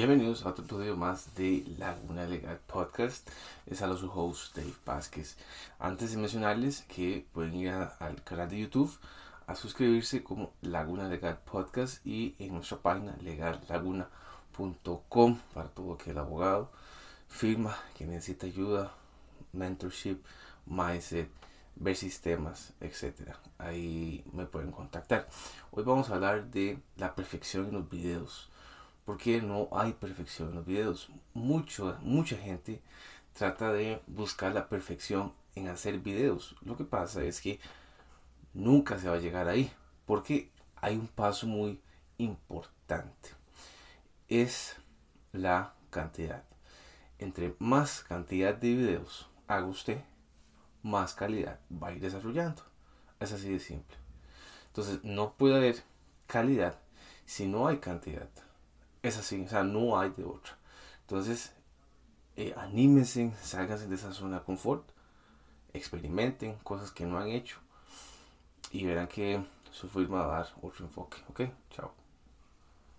Bienvenidos a otro episodio más de Laguna Legal Podcast. Es a su host Dave Vázquez. Antes de mencionarles que pueden ir al canal de YouTube a suscribirse como Laguna Legal Podcast y en nuestra página legallaguna.com para todo aquel abogado, firma que necesita ayuda, mentorship, mindset, ver sistemas, etc. Ahí me pueden contactar. Hoy vamos a hablar de la perfección en los videos porque no hay perfección en los videos. Mucho, mucha gente trata de buscar la perfección en hacer videos. Lo que pasa es que nunca se va a llegar ahí, porque hay un paso muy importante. Es la cantidad. Entre más cantidad de videos haga usted, más calidad va a ir desarrollando. Es así de simple. Entonces no puede haber calidad si no hay cantidad es así, o sea, no hay de otra. Entonces, eh, anímense, sálganse de esa zona de confort, experimenten cosas que no han hecho y verán que su firma va a dar otro enfoque. ¿Ok? Chao.